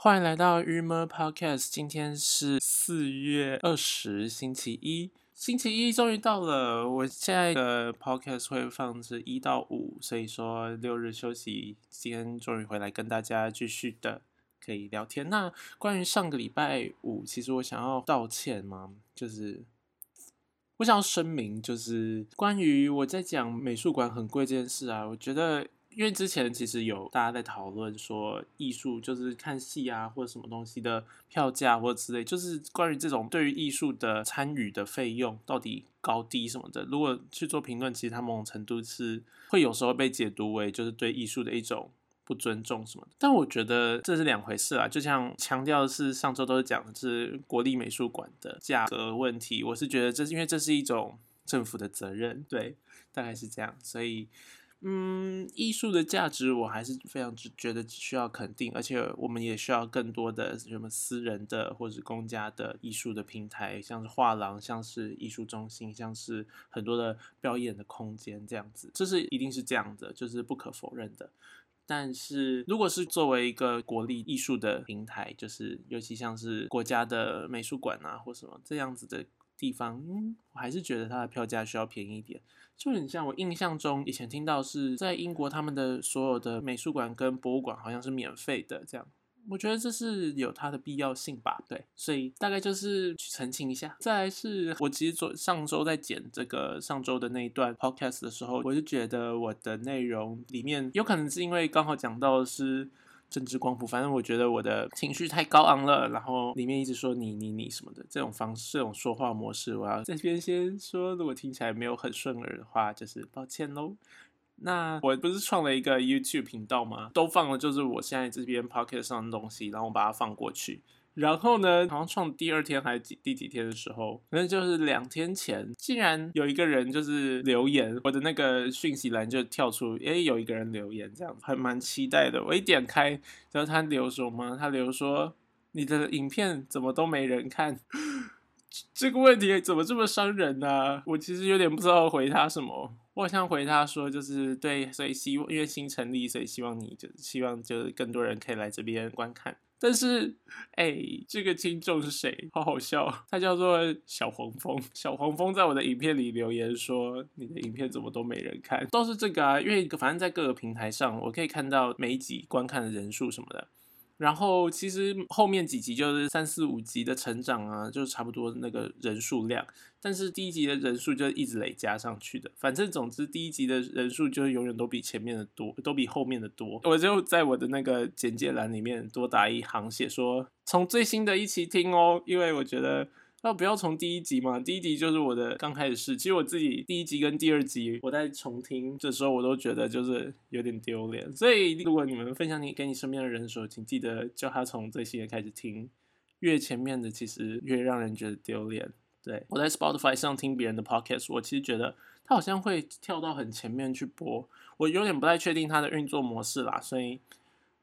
欢迎来到 Rumor Podcast，今天是四月二十，星期一。星期一终于到了，我现在的 Podcast 会放是一到五，所以说六日休息，今天终于回来跟大家继续的可以聊天。那关于上个礼拜五，其实我想要道歉嘛，就是我想要声明，就是关于我在讲美术馆很贵这件事啊，我觉得。因为之前其实有大家在讨论说，艺术就是看戏啊，或者什么东西的票价或者之类，就是关于这种对于艺术的参与的费用到底高低什么的。如果去做评论，其实它某种程度是会有时候被解读为就是对艺术的一种不尊重什么的。但我觉得这是两回事啊。就像强调的是上周都是讲的是国立美术馆的价格问题，我是觉得这是因为这是一种政府的责任，对，大概是这样，所以。嗯，艺术的价值我还是非常觉得需要肯定，而且我们也需要更多的什么私人的或者公家的艺术的平台，像是画廊，像是艺术中心，像是很多的表演的空间这样子，这是一定是这样的，就是不可否认的。但是如果是作为一个国立艺术的平台，就是尤其像是国家的美术馆啊或什么这样子的。地方，嗯，我还是觉得它的票价需要便宜一点，就很像我印象中以前听到是在英国他们的所有的美术馆跟博物馆好像是免费的，这样，我觉得这是有它的必要性吧，对，所以大概就是去澄清一下。再来是我其实昨上周在剪这个上周的那一段 podcast 的时候，我就觉得我的内容里面有可能是因为刚好讲到的是。政治光谱，反正我觉得我的情绪太高昂了，然后里面一直说你你你什么的这种方式，这种说话模式，我要这边先说，如果听起来没有很顺耳的话，就是抱歉喽。那我不是创了一个 YouTube 频道吗？都放了就是我现在这边 Pocket 上的东西，然后我把它放过去。然后呢？好像创第二天还是几第几天的时候，反正就是两天前，竟然有一个人就是留言，我的那个讯息栏就跳出，哎，有一个人留言，这样还蛮期待的。我一点开，然后他留什么？他留说你的影片怎么都没人看，这个问题怎么这么伤人呢？我其实有点不知道回他什么。我好像回他说就是对，所以希望因为新成立，所以希望你就希望就是更多人可以来这边观看。但是，哎，这个听众是谁？好好笑，他叫做小黄蜂。小黄蜂在我的影片里留言说：“你的影片怎么都没人看？”都是这个啊，因为反正在各个平台上，我可以看到每一集观看的人数什么的。然后其实后面几集就是三四五集的成长啊，就差不多那个人数量。但是第一集的人数就一直累加上去的。反正总之第一集的人数就永远都比前面的多，都比后面的多。我就在我的那个简介栏里面多打一行，写说从最新的一期听哦，因为我觉得。那不要从第一集嘛，第一集就是我的刚开始试。其实我自己第一集跟第二集，我在重听的时候，我都觉得就是有点丢脸。所以如果你们分享你给你身边的人的时候，请记得叫他从最新的开始听，越前面的其实越让人觉得丢脸。对我在 Spotify 上听别人的 Podcast，我其实觉得他好像会跳到很前面去播，我有点不太确定他的运作模式啦。所以，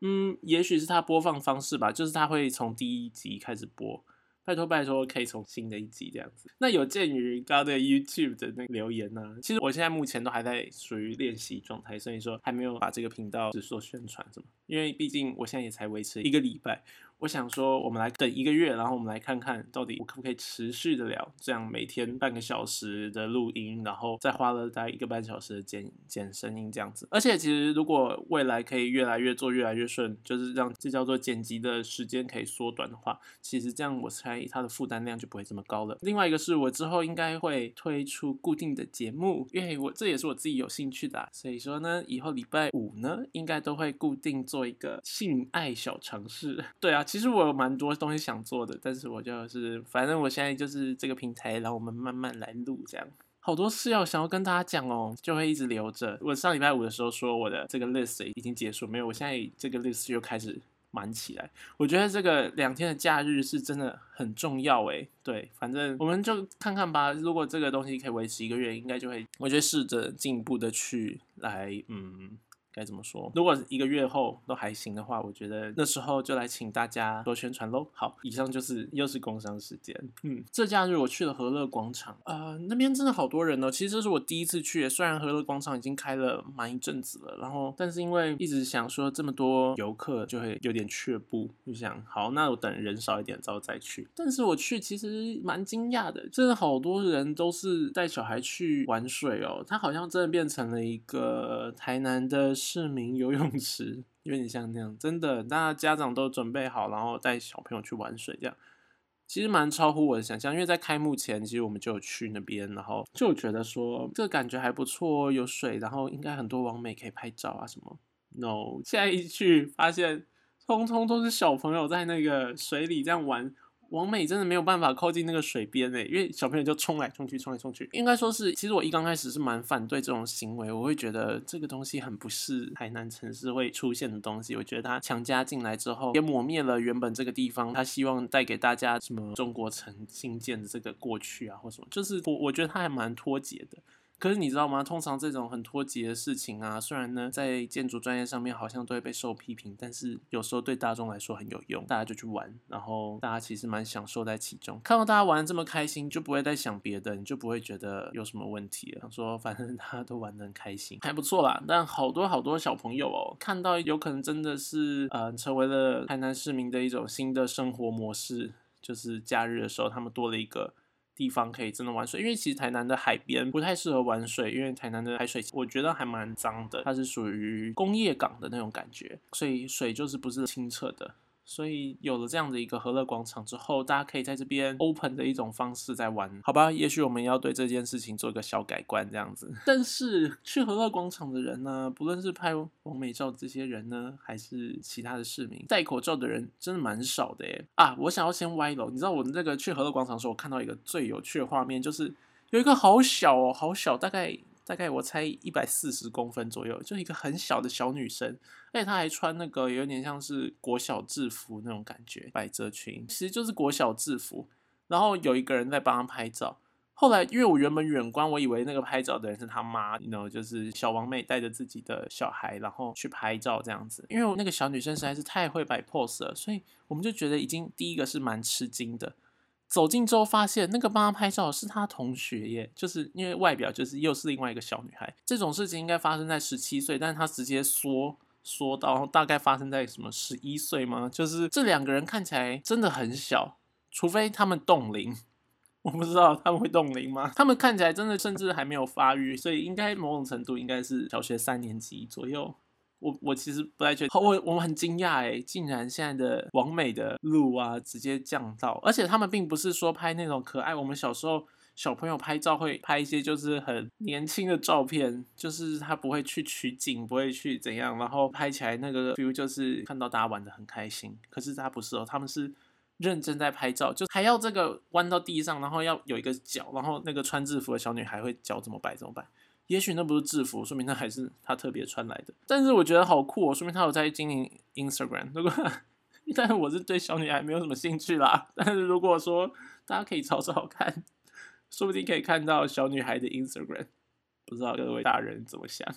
嗯，也许是他播放方式吧，就是他会从第一集开始播。拜托拜托，可以从新的一集这样子。那有鉴于刚刚的 YouTube 的那个留言呢，其实我现在目前都还在属于练习状态，所以说还没有把这个频道只做宣传什么。因为毕竟我现在也才维持一个礼拜。我想说，我们来等一个月，然后我们来看看到底我可不可以持续的了，这样每天半个小时的录音，然后再花了大概一个半小时的剪剪声音这样子。而且其实如果未来可以越来越做越来越顺，就是让这叫做剪辑的时间可以缩短的话，其实这样我猜它的负担量就不会这么高了。另外一个是我之后应该会推出固定的节目，因为我这也是我自己有兴趣的，所以说呢，以后礼拜五呢应该都会固定做一个性爱小尝试。对啊。其实我有蛮多东西想做的，但是我就是，反正我现在就是这个平台，然后我们慢慢来录，这样好多事要想要跟大家讲哦，就会一直留着。我上礼拜五的时候说我的这个 list 已经结束，没有，我现在这个 list 又开始满起来。我觉得这个两天的假日是真的很重要诶。对，反正我们就看看吧。如果这个东西可以维持一个月，应该就会，我觉得试着进一步的去来，嗯。该怎么说？如果一个月后都还行的话，我觉得那时候就来请大家多宣传喽。好，以上就是又是工商时间。嗯，这假日我去了和乐广场，呃，那边真的好多人哦。其实这是我第一次去，虽然和乐广场已经开了蛮一阵子了，然后但是因为一直想说这么多游客就会有点却步，就想好那我等人少一点之后再去。但是我去其实蛮惊讶的，真的好多人都是带小孩去玩水哦，它好像真的变成了一个台南的。市民游泳池有点像那样，真的，大家家长都准备好，然后带小朋友去玩水，这样其实蛮超乎我的想象。因为在开幕前，其实我们就有去那边，然后就觉得说这个感觉还不错，有水，然后应该很多网美可以拍照啊什么。No，现在一去发现，通通都是小朋友在那个水里这样玩。王美真的没有办法靠近那个水边诶，因为小朋友就冲来冲去，冲来冲去。应该说是，其实我一刚开始是蛮反对这种行为，我会觉得这个东西很不是海南城市会出现的东西。我觉得他强加进来之后，也抹灭了原本这个地方他希望带给大家什么中国城新建的这个过去啊，或什么，就是我我觉得他还蛮脱节的。可是你知道吗？通常这种很脱节的事情啊，虽然呢在建筑专业上面好像都会被受批评，但是有时候对大众来说很有用，大家就去玩，然后大家其实蛮享受在其中。看到大家玩的这么开心，就不会再想别的，你就不会觉得有什么问题了。说反正 大家都玩的很开心，还不错啦。但好多好多小朋友哦，看到有可能真的是呃成为了台南市民的一种新的生活模式，就是假日的时候他们多了一个。地方可以真的玩水，因为其实台南的海边不太适合玩水，因为台南的海水我觉得还蛮脏的，它是属于工业港的那种感觉，所以水就是不是清澈的。所以有了这样的一个和乐广场之后，大家可以在这边 open 的一种方式在玩，好吧？也许我们要对这件事情做一个小改观，这样子。但是去和乐广场的人呢，不论是拍完美照这些人呢，还是其他的市民，戴口罩的人真的蛮少的耶。啊，我想要先歪楼，你知道我那个去和乐广场的时候，我看到一个最有趣的画面，就是有一个好小哦，好小，大概。大概我猜一百四十公分左右，就一个很小的小女生，而且她还穿那个有点像是国小制服那种感觉，百褶裙，其实就是国小制服。然后有一个人在帮她拍照。后来因为我原本远观，我以为那个拍照的人是他妈，你知道，就是小王妹带着自己的小孩，然后去拍照这样子。因为那个小女生实在是太会摆 pose 了，所以我们就觉得已经第一个是蛮吃惊的。走近之后，发现那个帮他拍照的是他同学耶，就是因为外表就是又是另外一个小女孩。这种事情应该发生在十七岁，但是他直接说说到大概发生在什么十一岁吗？就是这两个人看起来真的很小，除非他们冻龄，我不知道他们会冻龄吗？他们看起来真的甚至还没有发育，所以应该某种程度应该是小学三年级左右。我我其实不太确定，我我们很惊讶哎，竟然现在的完美的路啊直接降到，而且他们并不是说拍那种可爱，我们小时候小朋友拍照会拍一些就是很年轻的照片，就是他不会去取景，不会去怎样，然后拍起来那个 view 就是看到大家玩的很开心。可是他不是哦，他们是认真在拍照，就还要这个弯到地上，然后要有一个脚，然后那个穿制服的小女孩会脚怎么摆怎么摆。也许那不是制服，说明那还是他特别穿来的。但是我觉得好酷哦，说明他有在经营 Instagram。如果，但是我是对小女孩没有什么兴趣啦。但是如果说大家可以找找看，说不定可以看到小女孩的 Instagram。不知道各位大人怎么想？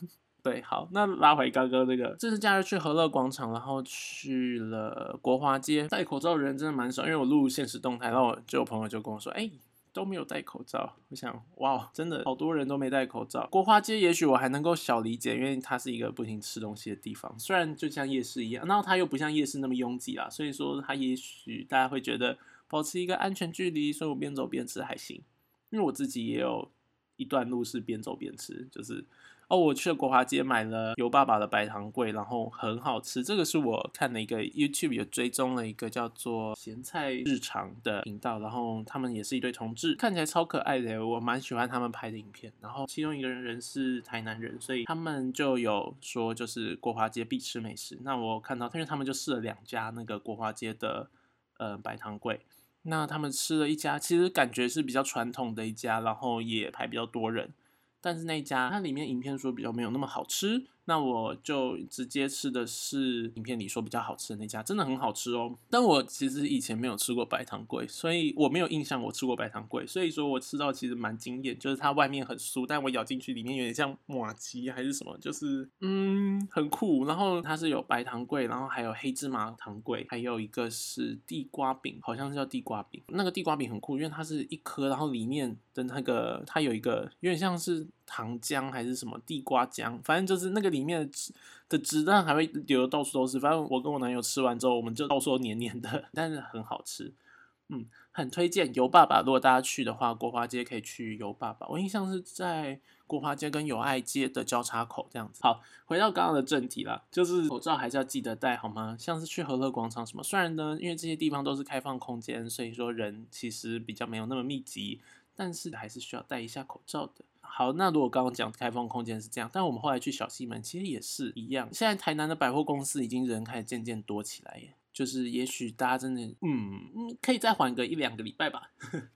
对，好，那拉回刚刚那个，这次假日去和乐广场，然后去了国华街，戴口罩的人真的蛮少，因为我录现实动态，然后就有朋友就跟我说，哎。都没有戴口罩，我想，哇，真的好多人都没戴口罩。国华街也许我还能够小理解，因为它是一个不停吃东西的地方，虽然就像夜市一样，那它又不像夜市那么拥挤啦，所以说它也许大家会觉得保持一个安全距离，所以我边走边吃还行。因为我自己也有一段路是边走边吃，就是。哦，我去了国华街买了尤爸爸的白糖桂，然后很好吃。这个是我看的一个 YouTube 有追踪了一个叫做咸菜日常的频道，然后他们也是一对同志，看起来超可爱的，我蛮喜欢他们拍的影片。然后其中一个人是台南人，所以他们就有说就是国华街必吃美食。那我看到，因为他们就试了两家那个国华街的呃白糖桂，那他们吃了一家，其实感觉是比较传统的一家，然后也排比较多人。但是那家它里面影片说比较没有那么好吃，那我就直接吃的是影片里说比较好吃的那家，真的很好吃哦。但我其实以前没有吃过白糖桂，所以我没有印象我吃过白糖桂，所以说我吃到其实蛮惊艳，就是它外面很酥，但我咬进去里面有点像马吉还是什么，就是嗯很酷。然后它是有白糖桂，然后还有黑芝麻糖桂，还有一个是地瓜饼，好像是叫地瓜饼。那个地瓜饼很酷，因为它是一颗，然后里面的那个它有一个有点像是。糖浆还是什么地瓜浆，反正就是那个里面的汁的汁，但还会流到处都是。反正我跟我男友吃完之后，我们就到处黏黏的，但是很好吃。嗯，很推荐油爸爸。如果大家去的话，国华街可以去油爸爸。我印象是在国华街跟友爱街的交叉口这样子。好，回到刚刚的正题啦，就是口罩还是要记得戴好吗？像是去和乐广场什么，虽然呢，因为这些地方都是开放空间，所以说人其实比较没有那么密集，但是还是需要戴一下口罩的。好，那如果刚刚讲开放空间是这样，但我们后来去小西门其实也是一样。现在台南的百货公司已经人开始渐渐多起来耶，就是也许大家真的，嗯嗯，可以再缓个一两个礼拜吧。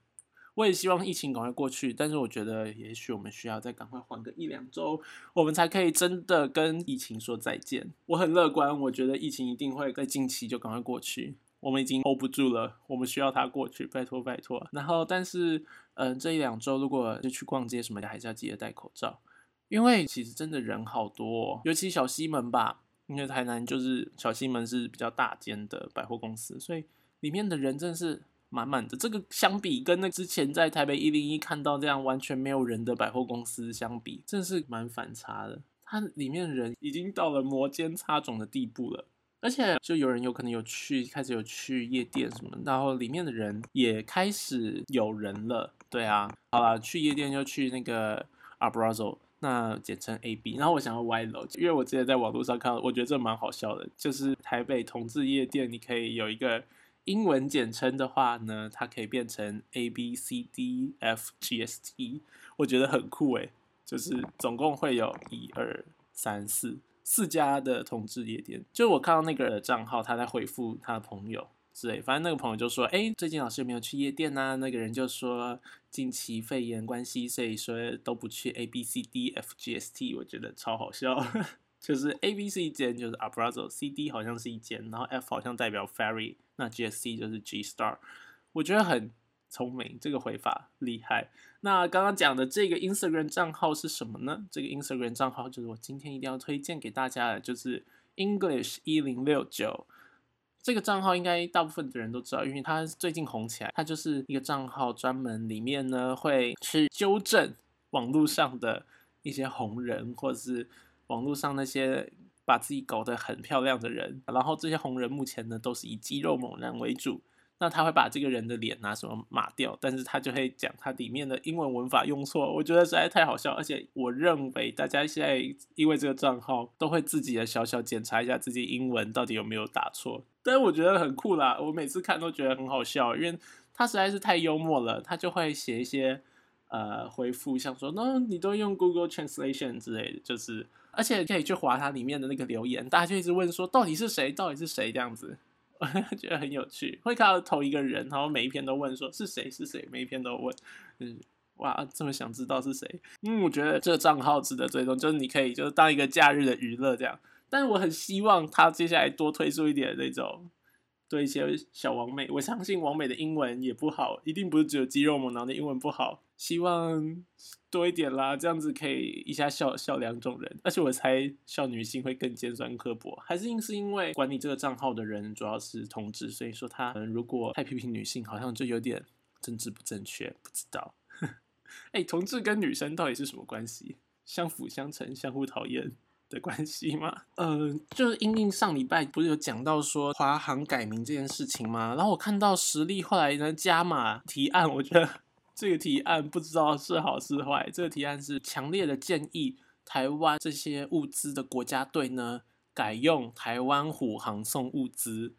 我也希望疫情赶快过去，但是我觉得也许我们需要再赶快缓个一两周，我们才可以真的跟疫情说再见。我很乐观，我觉得疫情一定会在近期就赶快过去。我们已经 hold 不住了，我们需要他过去，拜托拜托。然后，但是，嗯，这一两周如果就去逛街什么的，还是要记得戴口罩，因为其实真的人好多，哦尤其小西门吧，因为台南就是小西门是比较大间的百货公司，所以里面的人真的是满满的。这个相比跟那之前在台北一零一看到这样完全没有人的百货公司相比，真的是蛮反差的。它里面人已经到了摩肩擦踵的地步了。而且就有人有可能有去开始有去夜店什么，然后里面的人也开始有人了。对啊，好了，去夜店就去那个 Abrazo，那简称 AB。然后我想要歪楼，因为我之前在网络上看到，我觉得这蛮好笑的，就是台北同志夜店，你可以有一个英文简称的话呢，它可以变成 A B C D F G S T，我觉得很酷诶，就是总共会有一二三四。四家的同志夜店，就我看到那个账号，他在回复他的朋友之类，反正那个朋友就说：“哎，最近老师有没有去夜店呢？”那个人就说：“近期肺炎关系，所以说都不去 A B C D F G S T。”我觉得超好笑，就是 A B C 一间就是 Abrazo，C D 好像是一间，然后 F 好像代表 Ferry，那 G S T 就是 G Star，我觉得很。聪明，这个回法厉害。那刚刚讲的这个 Instagram 账号是什么呢？这个 Instagram 账号就是我今天一定要推荐给大家的，就是 English 一零六九。这个账号应该大部分的人都知道，因为它最近红起来。它就是一个账号，专门里面呢会去纠正网络上的一些红人，或者是网络上那些把自己搞得很漂亮的人。然后这些红人目前呢都是以肌肉猛男为主。那他会把这个人的脸拿什么码掉，但是他就会讲他里面的英文文法用错，我觉得实在太好笑。而且我认为大家现在因为这个账号都会自己的小小检查一下自己英文到底有没有打错，但是我觉得很酷啦，我每次看都觉得很好笑，因为他实在是太幽默了。他就会写一些呃回复，像说那你都用 Google Translation 之类的，就是而且可以去划它里面的那个留言，大家就一直问说到底是谁，到底是谁这样子。觉得很有趣，会看到同一个人，然后每一篇都问说是谁是谁，每一篇都问，嗯，哇，这么想知道是谁？嗯，我觉得这个账号值得追踪，就是你可以就是当一个假日的娱乐这样。但是我很希望他接下来多推出一点那种。对一些小王美，我相信王美的英文也不好，一定不是只有肌肉猛男的英文不好。希望多一点啦，这样子可以一下笑笑两种人。而且我猜笑女性会更尖酸刻薄，还是因是因为管理这个账号的人主要是同志，所以说他如果太批评女性，好像就有点政治不正确，不知道。哎，同志跟女生到底是什么关系？相辅相成，相互讨厌。的关系吗？嗯，就是英英上礼拜不是有讲到说华航改名这件事情吗？然后我看到实力后来呢加码提案，我觉得这个提案不知道是好是坏。这个提案是强烈的建议台湾这些物资的国家队呢改用台湾虎航送物资。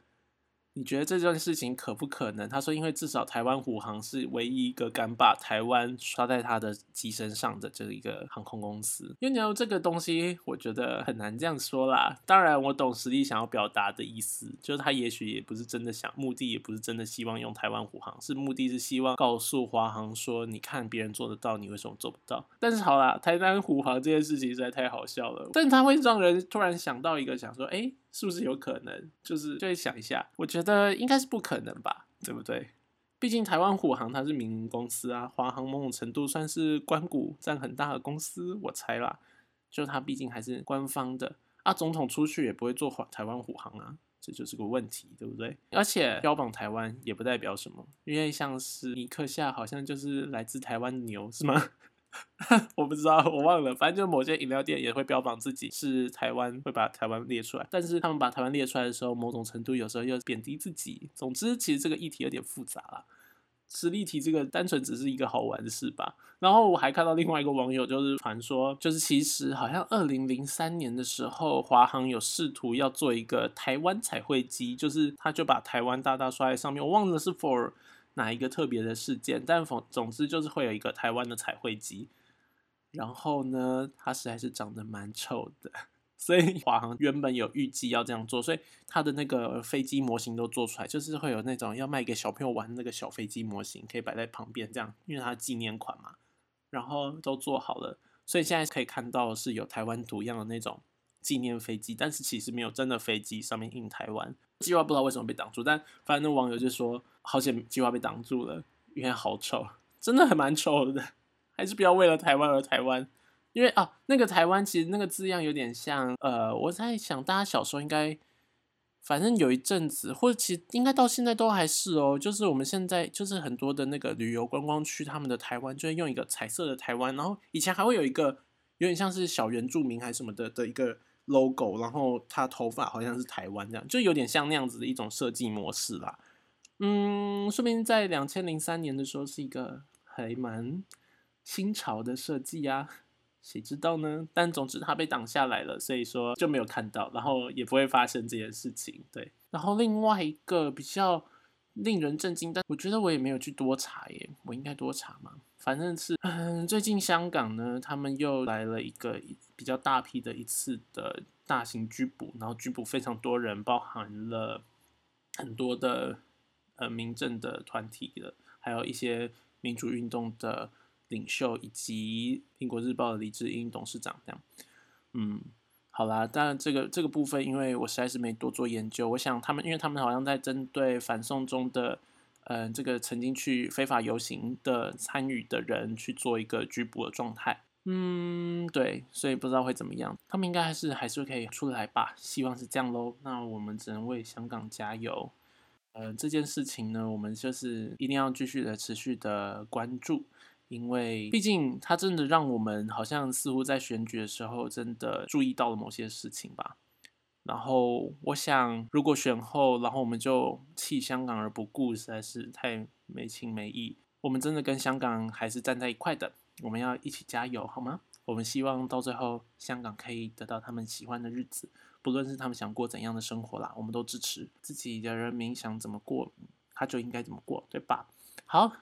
你觉得这件事情可不可能？他说，因为至少台湾虎航是唯一一个敢把台湾刷在他的机身上的这一个航空公司。因为你要这个东西，我觉得很难这样说啦。当然，我懂实力想要表达的意思，就是他也许也不是真的想，目的也不是真的希望用台湾虎航，是目的是希望告诉华航说，你看别人做得到，你为什么做不到？但是好啦，台湾虎航这件事情实在太好笑了，但他会让人突然想到一个，想说，哎。是不是有可能？就是就会想一下，我觉得应该是不可能吧，对不对？毕竟台湾虎航它是民营公司啊，华航某种程度算是关股占很大的公司，我猜啦。就它毕竟还是官方的啊，总统出去也不会坐台湾虎航啊，这就是个问题，对不对？而且标榜台湾也不代表什么，因为像是尼克夏好像就是来自台湾牛，是吗？我不知道，我忘了。反正就某些饮料店也会标榜自己是台湾，会把台湾列出来。但是他们把台湾列出来的时候，某种程度有时候又贬低自己。总之，其实这个议题有点复杂啦。实例题这个单纯只是一个好玩的事吧。然后我还看到另外一个网友就是传说，就是其实好像二零零三年的时候，华航有试图要做一个台湾彩绘机，就是他就把台湾大大刷在上面。我忘了是 for。哪一个特别的事件？但总总之就是会有一个台湾的彩绘机，然后呢，它实在是长得蛮丑的，所以华航原本有预计要这样做，所以它的那个飞机模型都做出来，就是会有那种要卖给小朋友玩那个小飞机模型，可以摆在旁边这样，因为它纪念款嘛，然后都做好了，所以现在可以看到是有台湾图样的那种纪念飞机，但是其实没有真的飞机上面印台湾。计划不知道为什么被挡住，但反正网友就说。好险，计划被挡住了，因为好丑，真的很蛮丑的，还是不要为了台湾而台湾，因为啊，那个台湾其实那个字样有点像，呃，我在想大家小时候应该，反正有一阵子，或者其实应该到现在都还是哦，就是我们现在就是很多的那个旅游观光区，他们的台湾就会用一个彩色的台湾，然后以前还会有一个有点像是小原住民还是什么的的一个 logo，然后他头发好像是台湾这样，就有点像那样子的一种设计模式啦。嗯，说明在两千零三年的时候是一个还蛮新潮的设计啊，谁知道呢？但总之它被挡下来了，所以说就没有看到，然后也不会发生这件事情。对，然后另外一个比较令人震惊，但我觉得我也没有去多查耶，我应该多查吗？反正是，嗯，最近香港呢，他们又来了一个比较大批的一次的大型拘捕，然后拘捕非常多人，包含了很多的。呃，民政的团体的，还有一些民主运动的领袖，以及苹果日报的李志英董事长这样。嗯，好啦，当然这个这个部分，因为我实在是没多做研究，我想他们，因为他们好像在针对反送中的，呃，这个曾经去非法游行的参与的人去做一个拘捕的状态。嗯，对，所以不知道会怎么样，他们应该还是还是可以出来吧，希望是这样喽。那我们只能为香港加油。呃，这件事情呢，我们就是一定要继续的、持续的关注，因为毕竟它真的让我们好像似乎在选举的时候真的注意到了某些事情吧。然后我想，如果选后，然后我们就弃香港而不顾，实在是太没情没义。我们真的跟香港还是站在一块的，我们要一起加油，好吗？我们希望到最后，香港可以得到他们喜欢的日子。不论是他们想过怎样的生活啦，我们都支持自己的人民想怎么过，他就应该怎么过，对吧？好，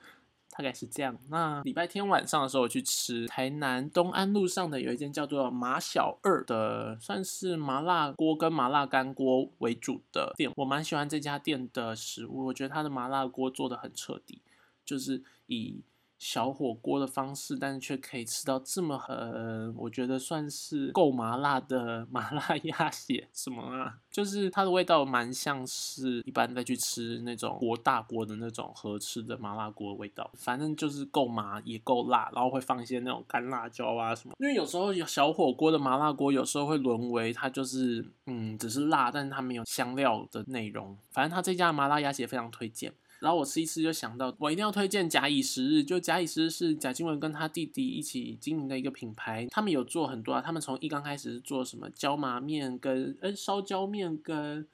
大概是这样。那礼拜天晚上的时候，我去吃台南东安路上的有一间叫做马小二的，算是麻辣锅跟麻辣干锅为主的店。我蛮喜欢这家店的食物，我觉得它的麻辣锅做的很彻底，就是以。小火锅的方式，但是却可以吃到这么很，我觉得算是够麻辣的 麻辣鸭血什么啊？就是它的味道蛮像是一般再去吃那种锅大锅的那种合吃的麻辣锅的味道，反正就是够麻也够辣，然后会放一些那种干辣椒啊什么。因为有时候有小火锅的麻辣锅，有时候会沦为它就是嗯只是辣，但是它没有香料的内容。反正它这家麻辣鸭血非常推荐。然后我吃一次就想到，我一定要推荐假以时日。就假以时日是贾静雯跟他弟弟一起经营的一个品牌，他们有做很多啊。他们从一刚开始是做什么椒麻面跟呃烧椒面跟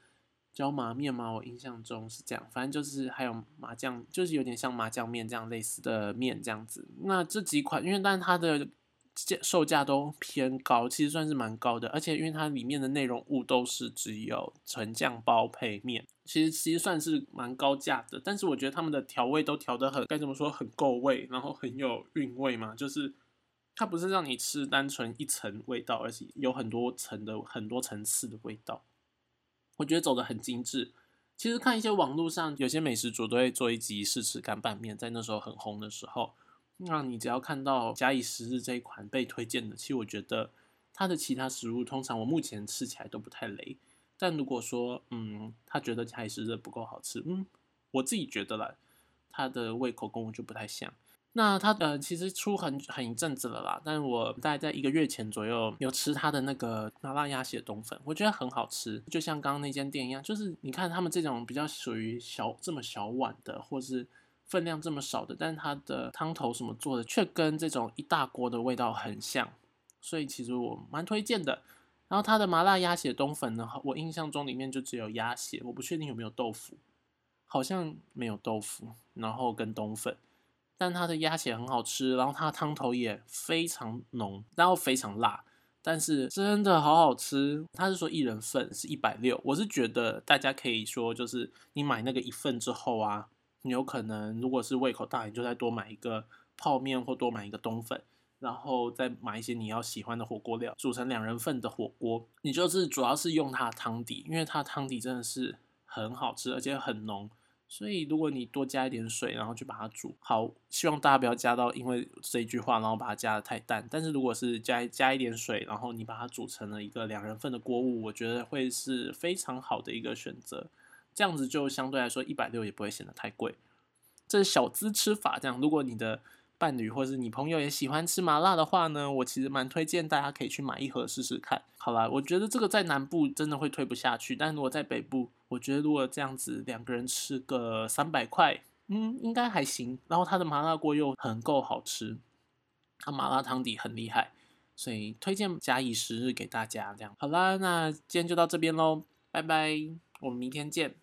椒麻面吗？我印象中是这样。反正就是还有麻酱，就是有点像麻酱面这样类似的面这样子。那这几款，因为但它的价售价都偏高，其实算是蛮高的。而且因为它里面的内容物都是只有纯酱包配面。其实其实算是蛮高价的，但是我觉得他们的调味都调得很该怎么说很够味，然后很有韵味嘛，就是它不是让你吃单纯一层味道，而且有很多层的很多层次的味道。我觉得走的很精致。其实看一些网络上有些美食主都会做一集试吃干拌面，在那时候很红的时候，那你只要看到假以时日这一款被推荐的，其实我觉得它的其他食物通常我目前吃起来都不太雷。但如果说，嗯，他觉得假以时日不够好吃，嗯，我自己觉得啦，他的胃口跟我就不太像。那他呃，其实出很很一阵子了啦，但是我大概在一个月前左右有吃他的那个麻辣鸭血冬粉，我觉得很好吃，就像刚刚那间店一样，就是你看他们这种比较属于小这么小碗的，或是分量这么少的，但是它的汤头什么做的却跟这种一大锅的味道很像，所以其实我蛮推荐的。然后它的麻辣鸭血冬粉呢，我印象中里面就只有鸭血，我不确定有没有豆腐，好像没有豆腐，然后跟冬粉，但它的鸭血很好吃，然后它的汤头也非常浓，然后非常辣，但是真的好好吃。他是说一人份是一百六，我是觉得大家可以说就是你买那个一份之后啊，你有可能如果是胃口大，你就再多买一个泡面或多买一个冬粉。然后再买一些你要喜欢的火锅料，煮成两人份的火锅。你就是主要是用它汤底，因为它汤底真的是很好吃，而且很浓。所以如果你多加一点水，然后去把它煮好，希望大家不要加到因为这一句话，然后把它加的太淡。但是如果是加加一点水，然后你把它煮成了一个两人份的锅物，我觉得会是非常好的一个选择。这样子就相对来说一百六也不会显得太贵。这是小资吃法，这样如果你的。伴侣或是你朋友也喜欢吃麻辣的话呢，我其实蛮推荐大家可以去买一盒试试看。好啦，我觉得这个在南部真的会推不下去，但如果在北部，我觉得如果这样子两个人吃个三百块，嗯，应该还行。然后它的麻辣锅又很够好吃，它麻辣汤底很厉害，所以推荐假以时日给大家。这样好啦，那今天就到这边喽，拜拜，我们明天见。